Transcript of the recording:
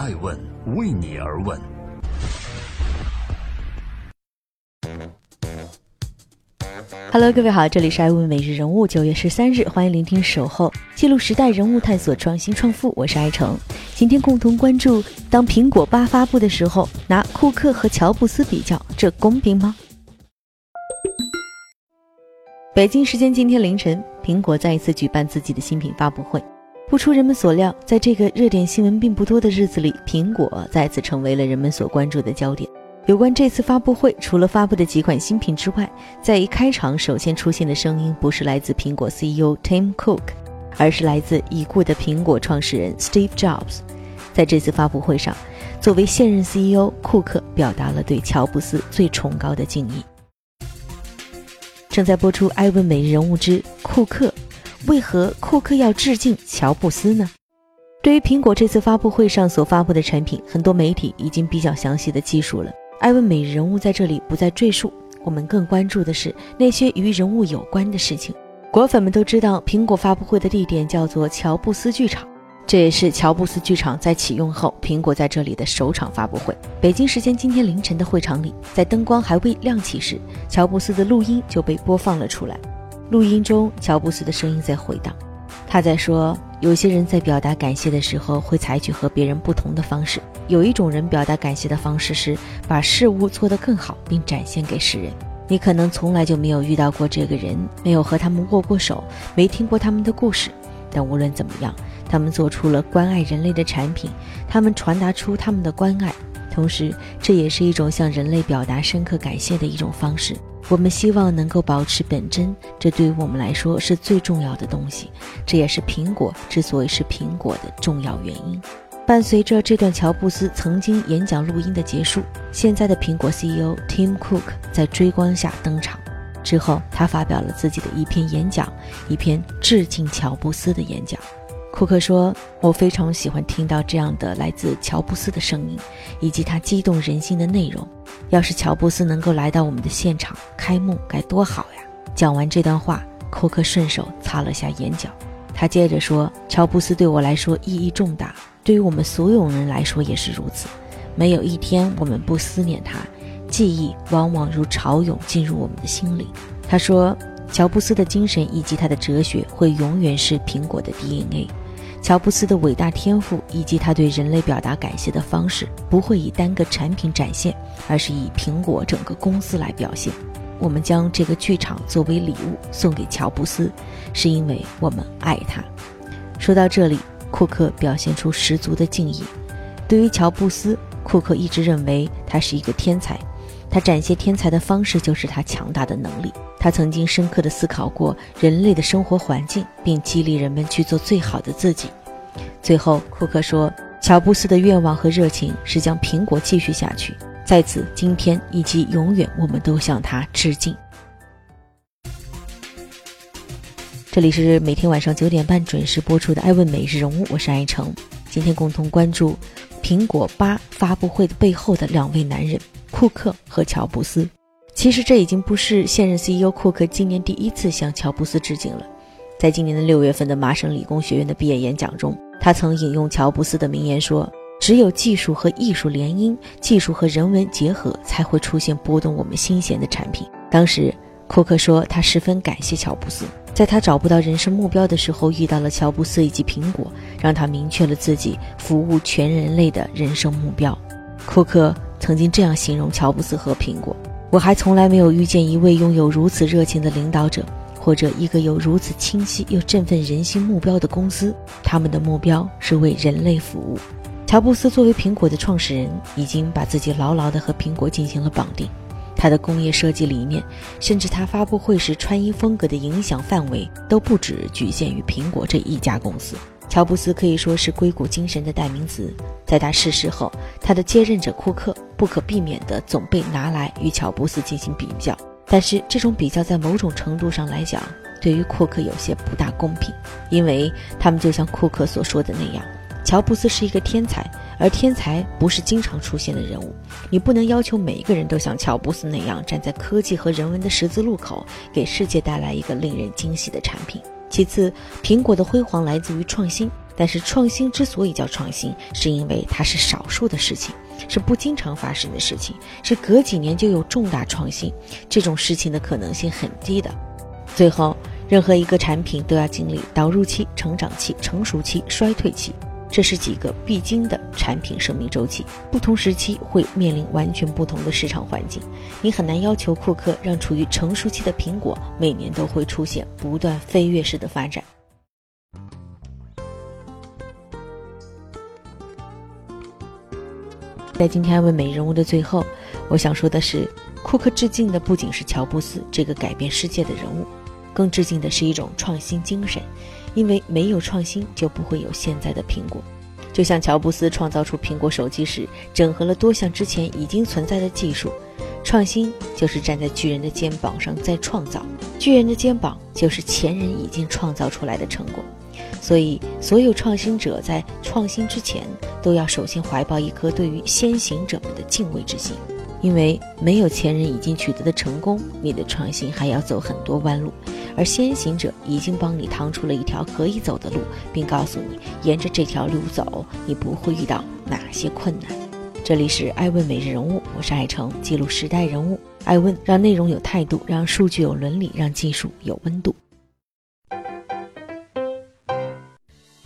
爱问为你而问。Hello，各位好，这里是爱问每日人物，九月十三日，欢迎聆听守候，记录时代人物，探索创新创富，我是爱成。今天共同关注，当苹果八发布的时候，拿库克和乔布斯比较，这公平吗？北京时间今天凌晨，苹果再一次举办自己的新品发布会。不出人们所料，在这个热点新闻并不多的日子里，苹果再次成为了人们所关注的焦点。有关这次发布会，除了发布的几款新品之外，在一开场首先出现的声音不是来自苹果 CEO Tim Cook，而是来自已故的苹果创始人 Steve Jobs。在这次发布会上，作为现任 CEO，库克表达了对乔布斯最崇高的敬意。正在播出《艾问每日人物之库克》，为何库克要致敬乔布斯呢？对于苹果这次发布会上所发布的产品，很多媒体已经比较详细的记述了。艾问每日人物在这里不再赘述，我们更关注的是那些与人物有关的事情。果粉们都知道，苹果发布会的地点叫做乔布斯剧场。这也是乔布斯剧场在启用后，苹果在这里的首场发布会。北京时间今天凌晨的会场里，在灯光还未亮起时，乔布斯的录音就被播放了出来。录音中，乔布斯的声音在回荡，他在说：“有些人在表达感谢的时候，会采取和别人不同的方式。有一种人表达感谢的方式是把事物做得更好，并展现给世人。你可能从来就没有遇到过这个人，没有和他们握过手，没听过他们的故事。但无论怎么样。”他们做出了关爱人类的产品，他们传达出他们的关爱，同时这也是一种向人类表达深刻感谢的一种方式。我们希望能够保持本真，这对于我们来说是最重要的东西。这也是苹果之所以是苹果的重要原因。伴随着这段乔布斯曾经演讲录音的结束，现在的苹果 CEO Tim Cook 在追光下登场。之后，他发表了自己的一篇演讲，一篇致敬乔布斯的演讲。库克说：“我非常喜欢听到这样的来自乔布斯的声音，以及他激动人心的内容。要是乔布斯能够来到我们的现场开幕，该多好呀！”讲完这段话，库克顺手擦了下眼角。他接着说：“乔布斯对我来说意义重大，对于我们所有人来说也是如此。没有一天我们不思念他，记忆往往如潮涌进入我们的心里。”他说：“乔布斯的精神以及他的哲学会永远是苹果的 DNA。”乔布斯的伟大天赋以及他对人类表达感谢的方式，不会以单个产品展现，而是以苹果整个公司来表现。我们将这个剧场作为礼物送给乔布斯，是因为我们爱他。说到这里，库克表现出十足的敬意。对于乔布斯，库克一直认为他是一个天才。他展现天才的方式就是他强大的能力。他曾经深刻地思考过人类的生活环境，并激励人们去做最好的自己。最后，库克说：“乔布斯的愿望和热情是将苹果继续下去。在此，今天以及永远，我们都向他致敬。”这里是每天晚上九点半准时播出的《艾问每日人物》，我是艾成。今天共同关注苹果八发布会的背后的两位男人。库克和乔布斯，其实这已经不是现任 CEO 库克今年第一次向乔布斯致敬了。在今年的六月份的麻省理工学院的毕业演讲中，他曾引用乔布斯的名言说：“只有技术和艺术联姻，技术和人文结合，才会出现拨动我们心弦的产品。”当时，库克说他十分感谢乔布斯，在他找不到人生目标的时候遇到了乔布斯以及苹果，让他明确了自己服务全人类的人生目标。库克。曾经这样形容乔布斯和苹果：“我还从来没有遇见一位拥有如此热情的领导者，或者一个有如此清晰又振奋人心目标的公司。他们的目标是为人类服务。”乔布斯作为苹果的创始人，已经把自己牢牢地和苹果进行了绑定。他的工业设计理念，甚至他发布会时穿衣风格的影响范围，都不止局限于苹果这一家公司。乔布斯可以说是硅谷精神的代名词。在他逝世后，他的接任者库克不可避免地总被拿来与乔布斯进行比较。但是，这种比较在某种程度上来讲，对于库克有些不大公平，因为他们就像库克所说的那样，乔布斯是一个天才，而天才不是经常出现的人物。你不能要求每一个人都像乔布斯那样站在科技和人文的十字路口，给世界带来一个令人惊喜的产品。其次，苹果的辉煌来自于创新。但是创新之所以叫创新，是因为它是少数的事情，是不经常发生的事情，是隔几年就有重大创新，这种事情的可能性很低的。最后，任何一个产品都要经历导入期、成长期、成熟期、衰退期，这是几个必经的产品生命周期。不同时期会面临完全不同的市场环境，你很难要求库克让处于成熟期的苹果每年都会出现不断飞跃式的发展。在今天问美人物的最后，我想说的是，库克致敬的不仅是乔布斯这个改变世界的人物，更致敬的是一种创新精神。因为没有创新，就不会有现在的苹果。就像乔布斯创造出苹果手机时，整合了多项之前已经存在的技术。创新就是站在巨人的肩膀上再创造，巨人的肩膀就是前人已经创造出来的成果。所以，所有创新者在创新之前，都要首先怀抱一颗对于先行者们的敬畏之心，因为没有前人已经取得的成功，你的创新还要走很多弯路，而先行者已经帮你趟出了一条可以走的路，并告诉你沿着这条路走，你不会遇到哪些困难。这里是爱问每日人物，我是爱成，记录时代人物。爱问让内容有态度，让数据有伦理，让技术有温度。